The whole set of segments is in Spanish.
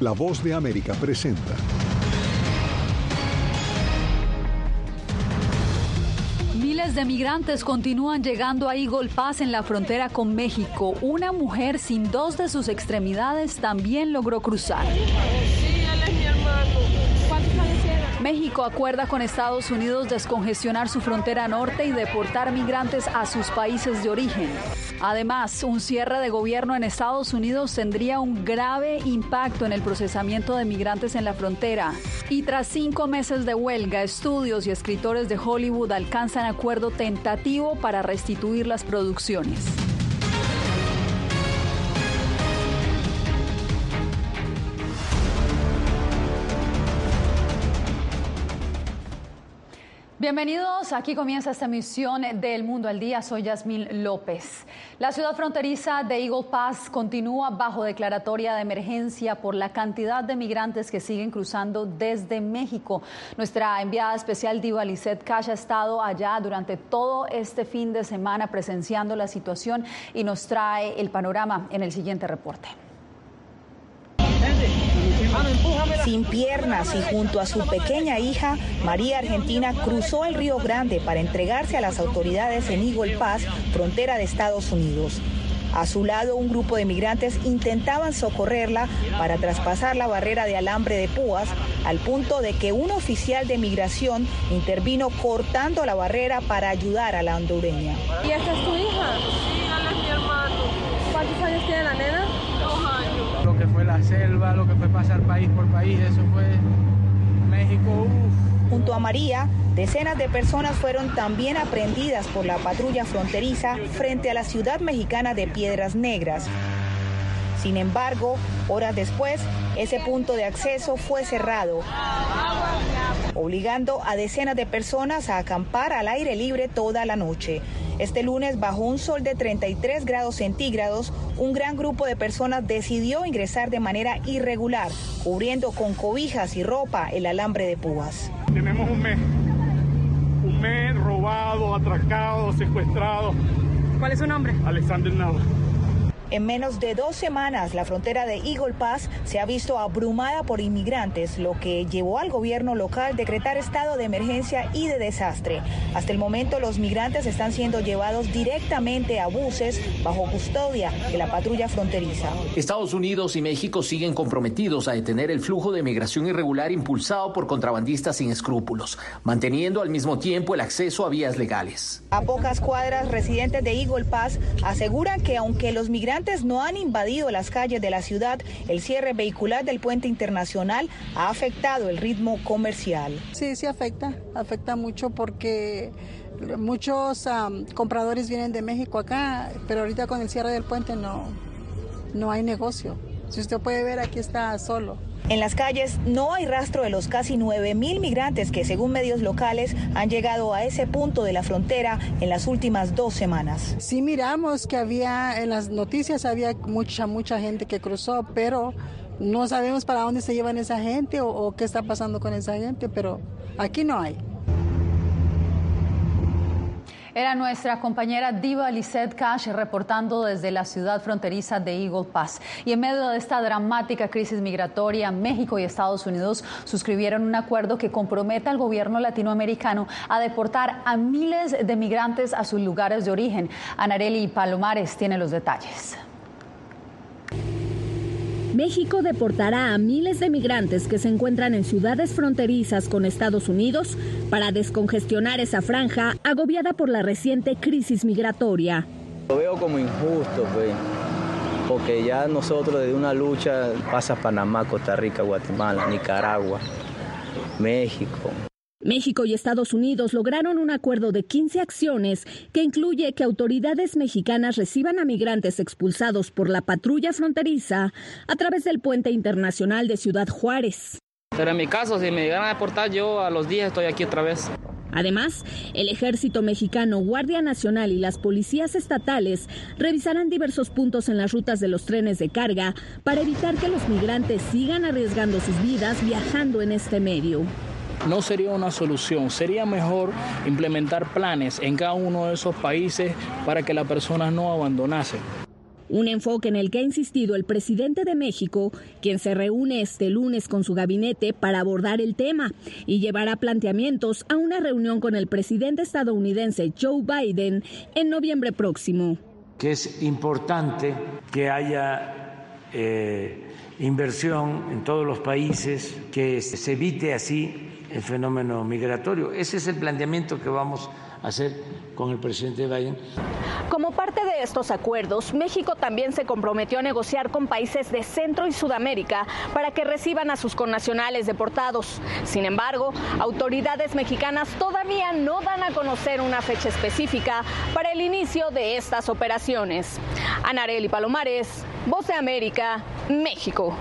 La voz de América presenta. Miles de migrantes continúan llegando a Eagle Pass en la frontera con México. Una mujer sin dos de sus extremidades también logró cruzar. México acuerda con Estados Unidos descongestionar su frontera norte y deportar migrantes a sus países de origen. Además, un cierre de gobierno en Estados Unidos tendría un grave impacto en el procesamiento de migrantes en la frontera. Y tras cinco meses de huelga, estudios y escritores de Hollywood alcanzan acuerdo tentativo para restituir las producciones. Bienvenidos, aquí comienza esta emisión del Mundo al Día. Soy Yasmín López. La ciudad fronteriza de Eagle Pass continúa bajo declaratoria de emergencia por la cantidad de migrantes que siguen cruzando desde México. Nuestra enviada especial Diva Lisette Cash ha estado allá durante todo este fin de semana presenciando la situación y nos trae el panorama en el siguiente reporte. Sin piernas y junto a su pequeña hija, María Argentina cruzó el Río Grande para entregarse a las autoridades en Eagle Pass, frontera de Estados Unidos. A su lado, un grupo de migrantes intentaban socorrerla para traspasar la barrera de alambre de púas, al punto de que un oficial de migración intervino cortando la barrera para ayudar a la hondureña. ¿Y esta es tu hija? Sí, él es mi hermano. ¿Cuántos años tiene la nena? Fue la selva, lo que fue pasar país por país, eso fue México. Junto a María, decenas de personas fueron también aprendidas por la patrulla fronteriza frente a la ciudad mexicana de Piedras Negras. Sin embargo, horas después, ese punto de acceso fue cerrado, obligando a decenas de personas a acampar al aire libre toda la noche. Este lunes, bajo un sol de 33 grados centígrados, un gran grupo de personas decidió ingresar de manera irregular, cubriendo con cobijas y ropa el alambre de púas. Tenemos un mes, un mes robado, atracado, secuestrado. ¿Cuál es su nombre? Alexander Nava. En menos de dos semanas, la frontera de Eagle Pass se ha visto abrumada por inmigrantes, lo que llevó al gobierno local a decretar estado de emergencia y de desastre. Hasta el momento, los migrantes están siendo llevados directamente a buses bajo custodia de la patrulla fronteriza. Estados Unidos y México siguen comprometidos a detener el flujo de migración irregular impulsado por contrabandistas sin escrúpulos, manteniendo al mismo tiempo el acceso a vías legales. A pocas cuadras, residentes de Eagle Pass aseguran que aunque los migrantes no han invadido las calles de la ciudad, el cierre vehicular del puente internacional ha afectado el ritmo comercial. Sí, sí afecta, afecta mucho porque muchos um, compradores vienen de México acá, pero ahorita con el cierre del puente no, no hay negocio. Si usted puede ver, aquí está solo. En las calles no hay rastro de los casi 9.000 migrantes que, según medios locales, han llegado a ese punto de la frontera en las últimas dos semanas. Sí miramos que había, en las noticias había mucha, mucha gente que cruzó, pero no sabemos para dónde se llevan esa gente o, o qué está pasando con esa gente, pero aquí no hay. Era nuestra compañera Diva Lisette Cash reportando desde la ciudad fronteriza de Eagle Pass. Y en medio de esta dramática crisis migratoria, México y Estados Unidos suscribieron un acuerdo que compromete al gobierno latinoamericano a deportar a miles de migrantes a sus lugares de origen. Anareli Palomares tiene los detalles. México deportará a miles de migrantes que se encuentran en ciudades fronterizas con Estados Unidos para descongestionar esa franja agobiada por la reciente crisis migratoria. Lo veo como injusto, pues, porque ya nosotros de una lucha pasa Panamá, Costa Rica, Guatemala, Nicaragua, México. México y Estados Unidos lograron un acuerdo de 15 acciones que incluye que autoridades mexicanas reciban a migrantes expulsados por la patrulla fronteriza a través del puente internacional de Ciudad Juárez. Pero en mi caso, si me llegan a deportar, yo a los días estoy aquí otra vez. Además, el ejército mexicano, Guardia Nacional y las policías estatales revisarán diversos puntos en las rutas de los trenes de carga para evitar que los migrantes sigan arriesgando sus vidas viajando en este medio no sería una solución. Sería mejor implementar planes en cada uno de esos países para que las personas no abandonasen. Un enfoque en el que ha insistido el presidente de México, quien se reúne este lunes con su gabinete para abordar el tema y llevará planteamientos a una reunión con el presidente estadounidense Joe Biden en noviembre próximo. Que es importante que haya eh, inversión en todos los países, que se evite así el fenómeno migratorio. Ese es el planteamiento que vamos a hacer con el presidente Biden. Como parte de estos acuerdos, México también se comprometió a negociar con países de Centro y Sudamérica para que reciban a sus connacionales deportados. Sin embargo, autoridades mexicanas todavía no dan a conocer una fecha específica para el inicio de estas operaciones. Anareli Palomares, Voz de América, México.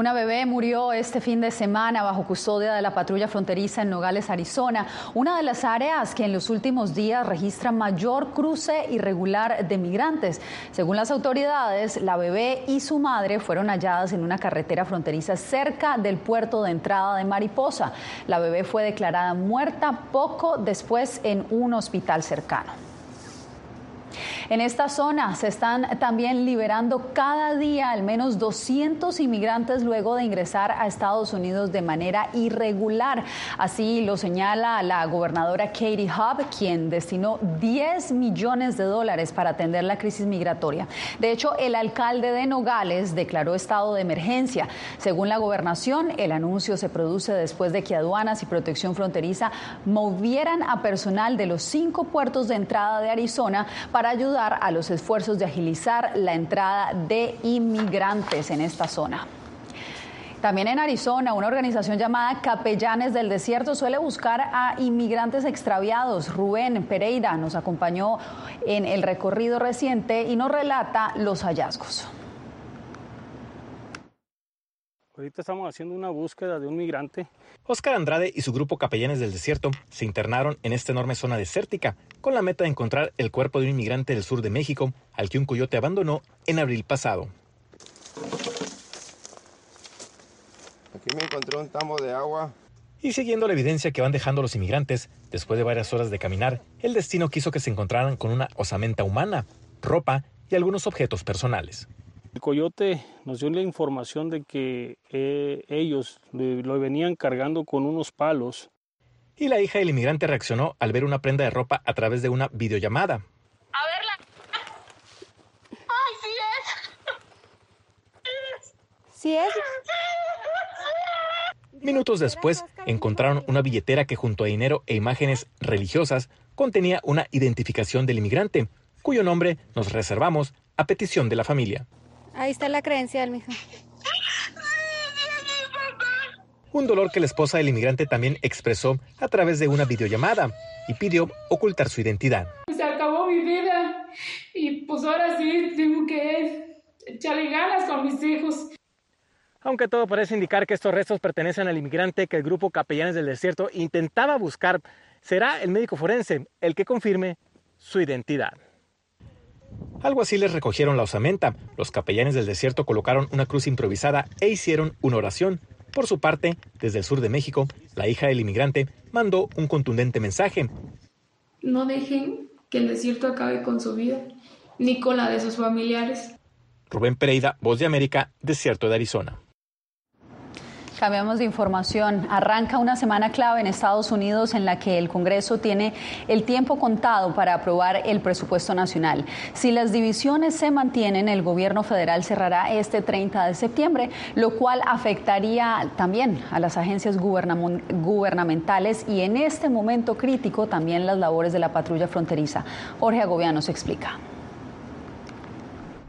Una bebé murió este fin de semana bajo custodia de la patrulla fronteriza en Nogales, Arizona, una de las áreas que en los últimos días registra mayor cruce irregular de migrantes. Según las autoridades, la bebé y su madre fueron halladas en una carretera fronteriza cerca del puerto de entrada de Mariposa. La bebé fue declarada muerta poco después en un hospital cercano. En esta zona se están también liberando cada día al menos 200 inmigrantes luego de ingresar a Estados Unidos de manera irregular. Así lo señala la gobernadora Katie Hobb, quien destinó 10 millones de dólares para atender la crisis migratoria. De hecho, el alcalde de Nogales declaró estado de emergencia. Según la gobernación, el anuncio se produce después de que aduanas y protección fronteriza movieran a personal de los cinco puertos de entrada de Arizona para ayudar a los esfuerzos de agilizar la entrada de inmigrantes en esta zona. También en Arizona, una organización llamada Capellanes del Desierto suele buscar a inmigrantes extraviados. Rubén Pereira nos acompañó en el recorrido reciente y nos relata los hallazgos. Ahorita estamos haciendo una búsqueda de un migrante. Oscar Andrade y su grupo Capellanes del Desierto se internaron en esta enorme zona desértica con la meta de encontrar el cuerpo de un inmigrante del sur de México al que un coyote abandonó en abril pasado. Aquí me encontré un tamo de agua. Y siguiendo la evidencia que van dejando los inmigrantes, después de varias horas de caminar, el destino quiso que se encontraran con una osamenta humana, ropa y algunos objetos personales. El coyote nos dio la información de que eh, ellos lo venían cargando con unos palos. Y la hija del inmigrante reaccionó al ver una prenda de ropa a través de una videollamada. A verla. ¡Ay, sí es! ¿Sí es? Minutos después, encontraron una billetera que junto a dinero e imágenes religiosas contenía una identificación del inmigrante, cuyo nombre nos reservamos a petición de la familia. Ahí está la credencial, mijo. Un dolor que la esposa del inmigrante también expresó a través de una videollamada y pidió ocultar su identidad. Se acabó mi vida y pues ahora sí tengo que echarle ganas con mis hijos. Aunque todo parece indicar que estos restos pertenecen al inmigrante que el grupo Capellanes del Desierto intentaba buscar, será el médico forense el que confirme su identidad. Algo así les recogieron la osamenta. Los capellanes del desierto colocaron una cruz improvisada e hicieron una oración. Por su parte, desde el sur de México, la hija del inmigrante mandó un contundente mensaje. No dejen que el desierto acabe con su vida, ni con la de sus familiares. Rubén Pereira, Voz de América, Desierto de Arizona. Cambiamos de información. Arranca una semana clave en Estados Unidos en la que el Congreso tiene el tiempo contado para aprobar el presupuesto nacional. Si las divisiones se mantienen, el gobierno federal cerrará este 30 de septiembre, lo cual afectaría también a las agencias gubernamentales y en este momento crítico también las labores de la patrulla fronteriza. Jorge Agobiano se explica.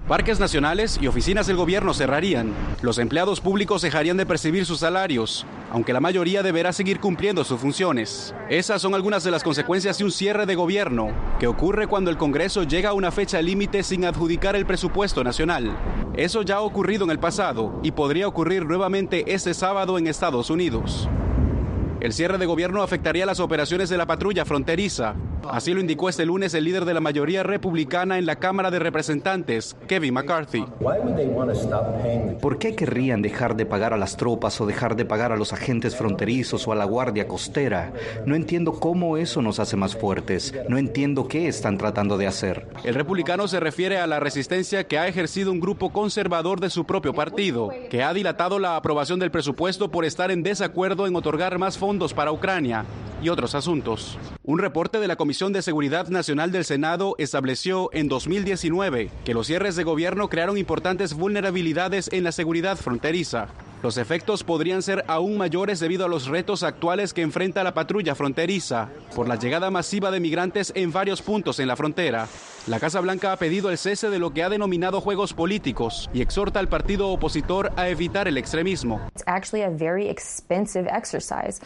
Parques nacionales y oficinas del gobierno cerrarían. Los empleados públicos dejarían de percibir sus salarios, aunque la mayoría deberá seguir cumpliendo sus funciones. Esas son algunas de las consecuencias de un cierre de gobierno, que ocurre cuando el Congreso llega a una fecha límite sin adjudicar el presupuesto nacional. Eso ya ha ocurrido en el pasado y podría ocurrir nuevamente este sábado en Estados Unidos. El cierre de gobierno afectaría las operaciones de la patrulla fronteriza, Así lo indicó este lunes el líder de la mayoría republicana en la Cámara de Representantes, Kevin McCarthy. ¿Por qué querrían dejar de pagar a las tropas o dejar de pagar a los agentes fronterizos o a la Guardia Costera? No entiendo cómo eso nos hace más fuertes. No entiendo qué están tratando de hacer. El republicano se refiere a la resistencia que ha ejercido un grupo conservador de su propio partido, que ha dilatado la aprobación del presupuesto por estar en desacuerdo en otorgar más fondos para Ucrania y otros asuntos. Un reporte de la Comisión de Seguridad Nacional del Senado estableció en 2019 que los cierres de gobierno crearon importantes vulnerabilidades en la seguridad fronteriza. Los efectos podrían ser aún mayores debido a los retos actuales que enfrenta la patrulla fronteriza por la llegada masiva de migrantes en varios puntos en la frontera. La Casa Blanca ha pedido el cese de lo que ha denominado juegos políticos y exhorta al partido opositor a evitar el extremismo.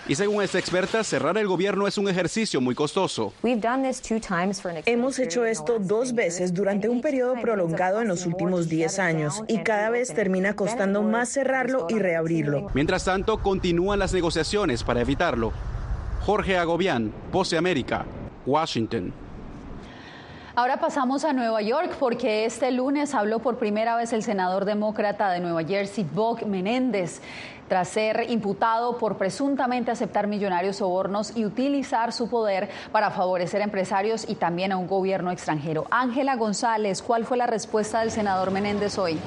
Y según esta experta, cerrar el gobierno es un ejercicio muy costoso. Hemos hecho esto dos veces durante un periodo prolongado en los últimos 10 años y cada vez termina costando más cerrarlo y reabrirlo. Mientras tanto, continúan las negociaciones para evitarlo. Jorge Agobián, Pose América, Washington. Ahora pasamos a Nueva York porque este lunes habló por primera vez el senador demócrata de Nueva Jersey, Bob Menéndez, tras ser imputado por presuntamente aceptar millonarios sobornos y utilizar su poder para favorecer a empresarios y también a un gobierno extranjero. Ángela González, ¿cuál fue la respuesta del senador Menéndez hoy?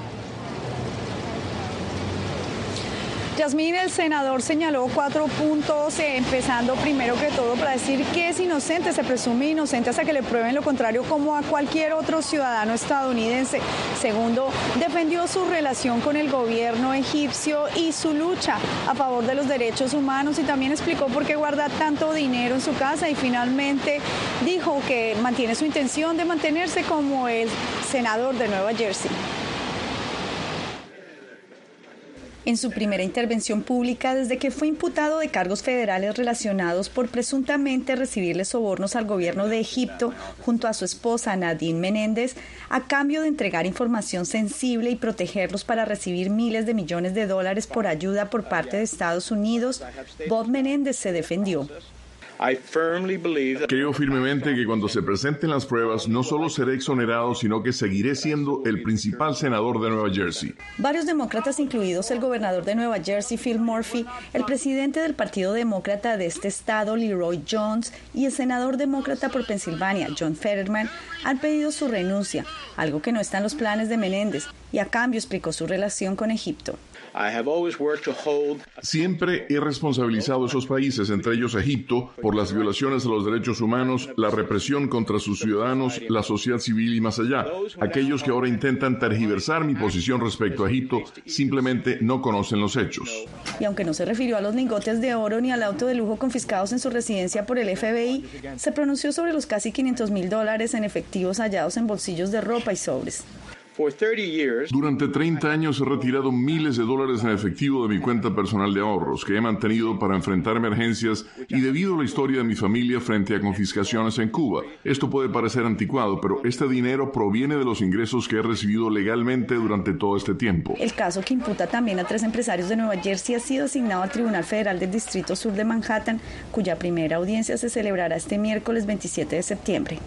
Yasmín, el senador señaló cuatro puntos, eh, empezando primero que todo para decir que es inocente, se presume inocente hasta que le prueben lo contrario como a cualquier otro ciudadano estadounidense. Segundo, defendió su relación con el gobierno egipcio y su lucha a favor de los derechos humanos y también explicó por qué guarda tanto dinero en su casa y finalmente dijo que mantiene su intención de mantenerse como el senador de Nueva Jersey. En su primera intervención pública desde que fue imputado de cargos federales relacionados por presuntamente recibirle sobornos al gobierno de Egipto junto a su esposa Nadine Menéndez a cambio de entregar información sensible y protegerlos para recibir miles de millones de dólares por ayuda por parte de Estados Unidos, Bob Menéndez se defendió. Creo firmemente que cuando se presenten las pruebas no solo seré exonerado, sino que seguiré siendo el principal senador de Nueva Jersey. Varios demócratas, incluidos el gobernador de Nueva Jersey, Phil Murphy, el presidente del Partido Demócrata de este estado, Leroy Jones, y el senador demócrata por Pensilvania, John Fetterman, han pedido su renuncia, algo que no está en los planes de Menéndez, y a cambio explicó su relación con Egipto. Siempre he responsabilizado a esos países, entre ellos Egipto, por las violaciones de los derechos humanos, la represión contra sus ciudadanos, la sociedad civil y más allá. Aquellos que ahora intentan tergiversar mi posición respecto a Egipto simplemente no conocen los hechos. Y aunque no se refirió a los lingotes de oro ni al auto de lujo confiscados en su residencia por el FBI, se pronunció sobre los casi 500 mil dólares en efectivos hallados en bolsillos de ropa y sobres. Durante 30 años he retirado miles de dólares en efectivo de mi cuenta personal de ahorros que he mantenido para enfrentar emergencias y debido a la historia de mi familia frente a confiscaciones en Cuba. Esto puede parecer anticuado, pero este dinero proviene de los ingresos que he recibido legalmente durante todo este tiempo. El caso que imputa también a tres empresarios de Nueva Jersey ha sido asignado al Tribunal Federal del Distrito Sur de Manhattan, cuya primera audiencia se celebrará este miércoles 27 de septiembre.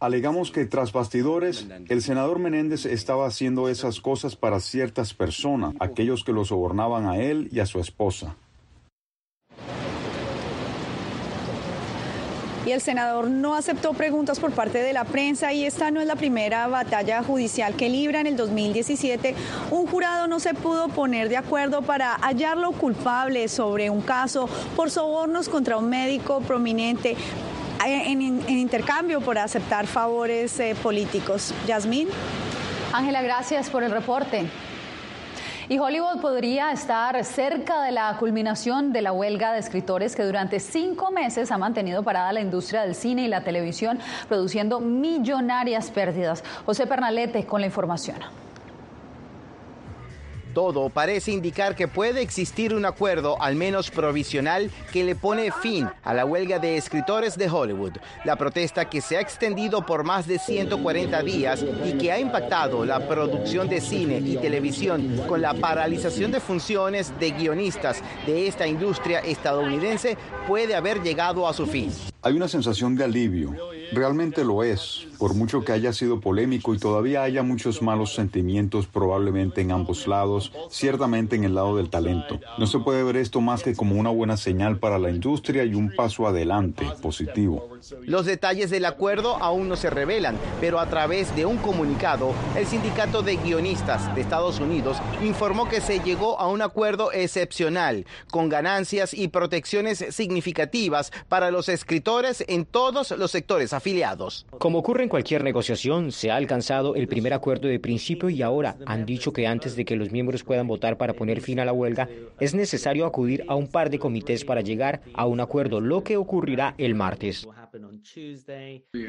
Alegamos que tras bastidores, el senador Menéndez estaba haciendo esas cosas para ciertas personas, aquellos que lo sobornaban a él y a su esposa. y el senador no aceptó preguntas por parte de la prensa y esta no es la primera batalla judicial que libra. En el 2017 un jurado no se pudo poner de acuerdo para hallarlo culpable sobre un caso por sobornos contra un médico prominente en, intercambio por aceptar favores eh, políticos. Yasmín. Ángela, gracias por el reporte. Y Hollywood podría estar cerca de la culminación de la huelga de escritores que durante cinco meses ha mantenido parada la industria del cine y la televisión, produciendo millonarias pérdidas. José Pernalete con la información. Todo parece indicar que puede existir un acuerdo, al menos provisional, que le pone fin a la huelga de escritores de Hollywood. La protesta que se ha extendido por más de 140 días y que ha impactado la producción de cine y televisión con la paralización de funciones de guionistas de esta industria estadounidense puede haber llegado a su fin. Hay una sensación de alivio. Realmente lo es, por mucho que haya sido polémico y todavía haya muchos malos sentimientos probablemente en ambos lados, ciertamente en el lado del talento. No se puede ver esto más que como una buena señal para la industria y un paso adelante positivo. Los detalles del acuerdo aún no se revelan, pero a través de un comunicado, el Sindicato de Guionistas de Estados Unidos informó que se llegó a un acuerdo excepcional, con ganancias y protecciones significativas para los escritores en todos los sectores afiliados. Como ocurre en cualquier negociación, se ha alcanzado el primer acuerdo de principio y ahora han dicho que antes de que los miembros puedan votar para poner fin a la huelga, es necesario acudir a un par de comités para llegar a un acuerdo, lo que ocurrirá el martes.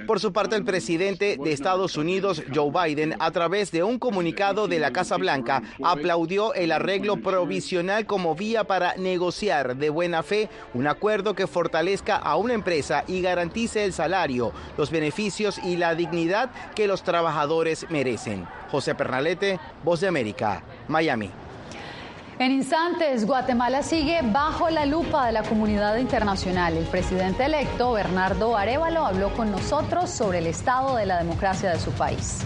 Por su parte, el presidente de Estados Unidos, Joe Biden, a través de un comunicado de la Casa Blanca, aplaudió el arreglo provisional como vía para negociar de buena fe un acuerdo que fortalezca a una empresa y garantice el salario, los beneficios y la dignidad que los trabajadores merecen. José Pernalete, Voz de América, Miami. En instantes, Guatemala sigue bajo la lupa de la comunidad internacional. El presidente electo, Bernardo Arevalo, habló con nosotros sobre el estado de la democracia de su país.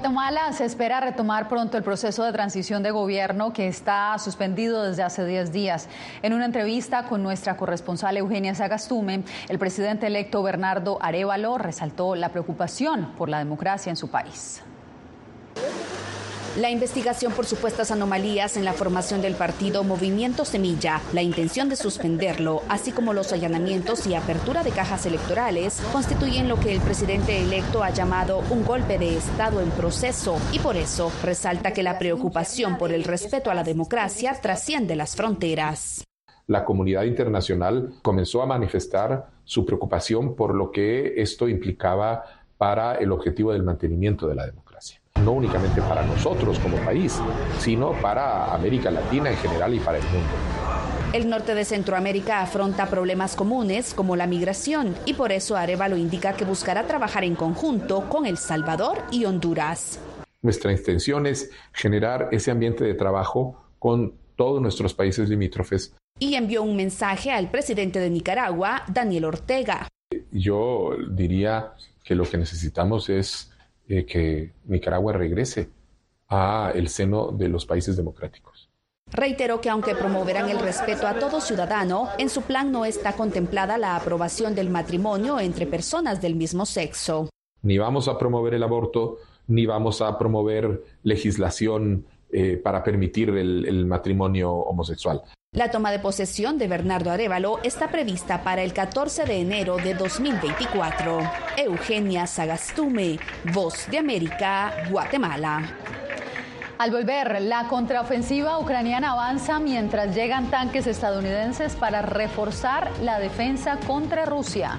Guatemala se espera retomar pronto el proceso de transición de gobierno que está suspendido desde hace 10 días. En una entrevista con nuestra corresponsal Eugenia Sagastume, el presidente electo Bernardo Arevalo resaltó la preocupación por la democracia en su país. La investigación por supuestas anomalías en la formación del partido Movimiento Semilla, la intención de suspenderlo, así como los allanamientos y apertura de cajas electorales, constituyen lo que el presidente electo ha llamado un golpe de Estado en proceso. Y por eso resalta que la preocupación por el respeto a la democracia trasciende las fronteras. La comunidad internacional comenzó a manifestar su preocupación por lo que esto implicaba para el objetivo del mantenimiento de la democracia no únicamente para nosotros como país, sino para América Latina en general y para el mundo. El norte de Centroamérica afronta problemas comunes como la migración y por eso Arevalo indica que buscará trabajar en conjunto con El Salvador y Honduras. Nuestra intención es generar ese ambiente de trabajo con todos nuestros países limítrofes. Y envió un mensaje al presidente de Nicaragua, Daniel Ortega. Yo diría que lo que necesitamos es eh, que Nicaragua regrese a el seno de los países democráticos. Reiteró que aunque promoverán el respeto a todo ciudadano, en su plan no está contemplada la aprobación del matrimonio entre personas del mismo sexo. Ni vamos a promover el aborto, ni vamos a promover legislación eh, para permitir el, matrimonio homosexual. La toma de posesión de Bernardo Arevalo está prevista para el 14 de enero de 2024. Eugenia Sagastume, Voz de América, Guatemala. Al volver, la contraofensiva ucraniana avanza mientras llegan tanques estadounidenses para reforzar la defensa contra Rusia.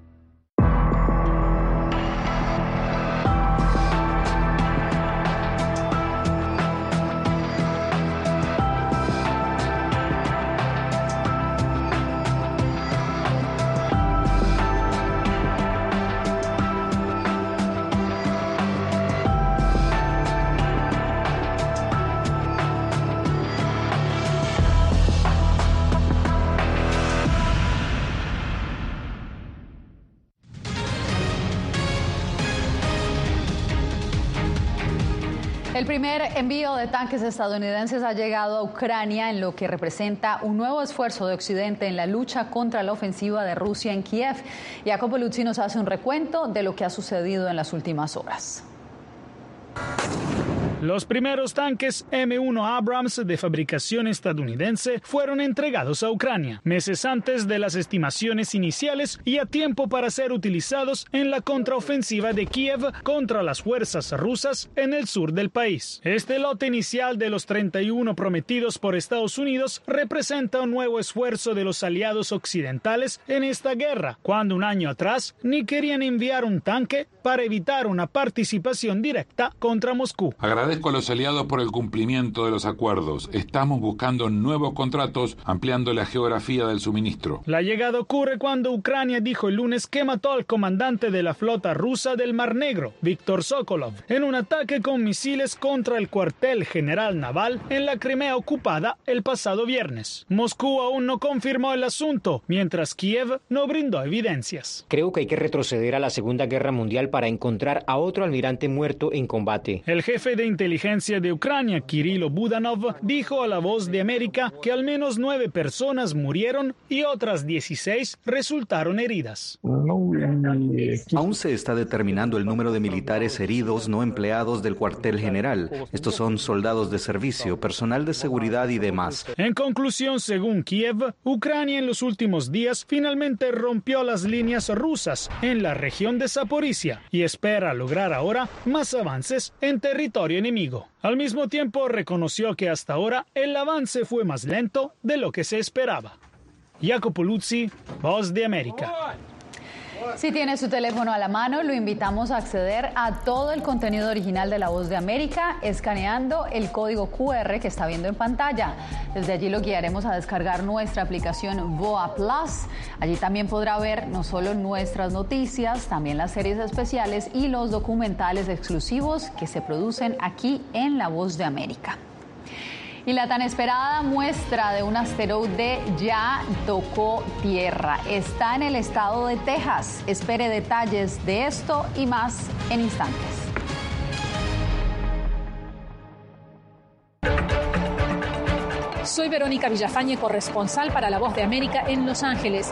Envío de tanques estadounidenses ha llegado a Ucrania en lo que representa un nuevo esfuerzo de Occidente en la lucha contra la ofensiva de Rusia en Kiev. Jacopo Luzzi nos hace un recuento de lo que ha sucedido en las últimas horas. Los primeros tanques M1 Abrams de fabricación estadounidense fueron entregados a Ucrania, meses antes de las estimaciones iniciales y a tiempo para ser utilizados en la contraofensiva de Kiev contra las fuerzas rusas en el sur del país. Este lote inicial de los 31 prometidos por Estados Unidos representa un nuevo esfuerzo de los aliados occidentales en esta guerra, cuando un año atrás ni querían enviar un tanque para evitar una participación directa contra Moscú. A los aliados por el cumplimiento de los acuerdos. Estamos buscando nuevos contratos ampliando la geografía del suministro. La llegada ocurre cuando Ucrania dijo el lunes que mató al comandante de la flota rusa del Mar Negro, Víctor Sokolov, en un ataque con misiles contra el cuartel general naval en la Crimea ocupada el pasado viernes. Moscú aún no confirmó el asunto, mientras Kiev no brindó evidencias. Creo que hay que retroceder a la Segunda Guerra Mundial para encontrar a otro almirante muerto en combate. El jefe de inteligencia de Ucrania, Kirilo Budanov, dijo a La Voz de América que al menos nueve personas murieron y otras 16 resultaron heridas. Aún se está determinando el número de militares heridos no empleados del cuartel general. Estos son soldados de servicio, personal de seguridad y demás. En conclusión, según Kiev, Ucrania en los últimos días finalmente rompió las líneas rusas en la región de Zaporizhia y espera lograr ahora más avances en territorio enemigo. Al mismo tiempo reconoció que hasta ahora el avance fue más lento de lo que se esperaba. Jacopo Luzzi, Voz de América. Si tiene su teléfono a la mano, lo invitamos a acceder a todo el contenido original de La Voz de América escaneando el código QR que está viendo en pantalla. Desde allí lo guiaremos a descargar nuestra aplicación VOA Plus. Allí también podrá ver no solo nuestras noticias, también las series especiales y los documentales exclusivos que se producen aquí en La Voz de América. Y la tan esperada muestra de un asteroide ya tocó tierra. Está en el estado de Texas. Espere detalles de esto y más en instantes. Soy Verónica Villafañe, corresponsal para La Voz de América en Los Ángeles.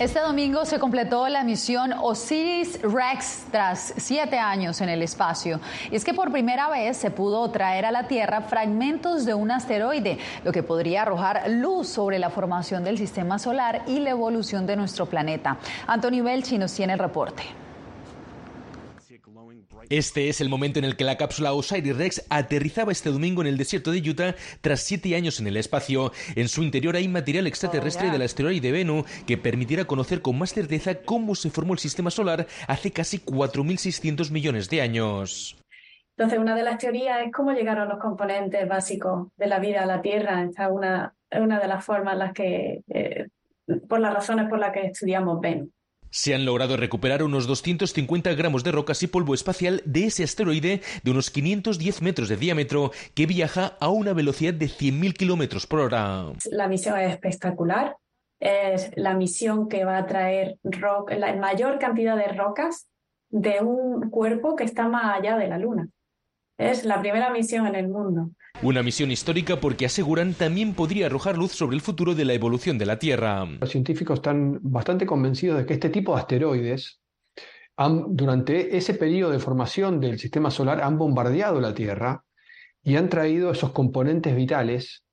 Este domingo se completó la misión Osiris Rex tras siete años en el espacio. Y es que por primera vez se pudo traer a la Tierra fragmentos de un asteroide, lo que podría arrojar luz sobre la formación del sistema solar y la evolución de nuestro planeta. Antonio Belchi nos tiene el reporte. Este es el momento en el que la cápsula Osiris-Rex aterrizaba este domingo en el desierto de Utah tras siete años en el espacio. En su interior hay material extraterrestre del asteroide Bennu que permitirá conocer con más certeza cómo se formó el sistema solar hace casi 4.600 millones de años. Entonces, una de las teorías es cómo llegaron los componentes básicos de la vida a la Tierra. Esta es una, una de las formas las que, eh, por las razones por las que estudiamos Bennu. Se han logrado recuperar unos 250 gramos de rocas y polvo espacial de ese asteroide de unos 510 metros de diámetro que viaja a una velocidad de 100.000 kilómetros por hora. La misión es espectacular. Es la misión que va a traer la mayor cantidad de rocas de un cuerpo que está más allá de la Luna. Es la primera misión en el mundo. Una misión histórica porque aseguran también podría arrojar luz sobre el futuro de la evolución de la Tierra. Los científicos están bastante convencidos de que este tipo de asteroides, durante ese periodo de formación del sistema solar, han bombardeado la Tierra y han traído esos componentes vitales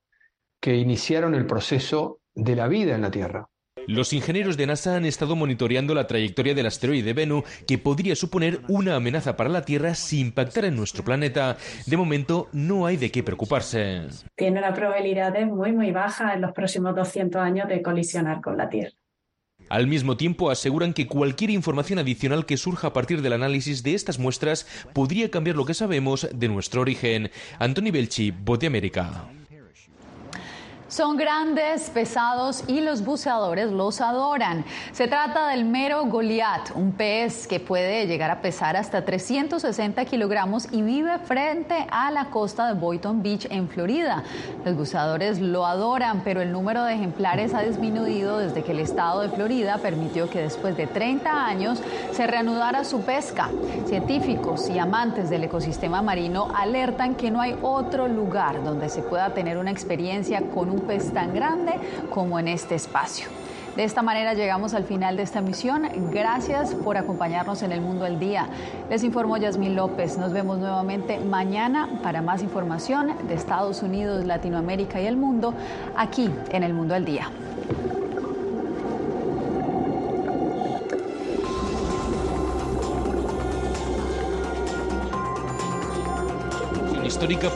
que iniciaron el proceso de la vida en la Tierra. Los ingenieros de NASA han estado monitoreando la trayectoria del asteroide Bennu, que podría suponer una amenaza para la Tierra si impactara en nuestro planeta. De momento, no hay de qué preocuparse. Tiene una probabilidad muy, muy baja en los próximos 200 años de colisionar con la Tierra. Al mismo tiempo, aseguran que cualquier información adicional que surja a partir del análisis de estas muestras podría cambiar lo que sabemos de nuestro origen. Anthony Belchi, Bote América. Son grandes, pesados y los buceadores los adoran. Se trata del mero Goliath, un pez que puede llegar a pesar hasta 360 kilogramos y vive frente a la costa de Boynton Beach en Florida. Los buceadores lo adoran, pero el número de ejemplares ha disminuido desde que el estado de Florida permitió que después de 30 años se reanudara su pesca. Científicos y amantes del ecosistema marino alertan que no hay otro lugar donde se pueda tener una experiencia con un pez tan grande como en este espacio. De esta manera llegamos al final de esta emisión. Gracias por acompañarnos en el Mundo al Día. Les informó Yasmín López. Nos vemos nuevamente mañana para más información de Estados Unidos, Latinoamérica y el mundo aquí en el Mundo al Día. histórica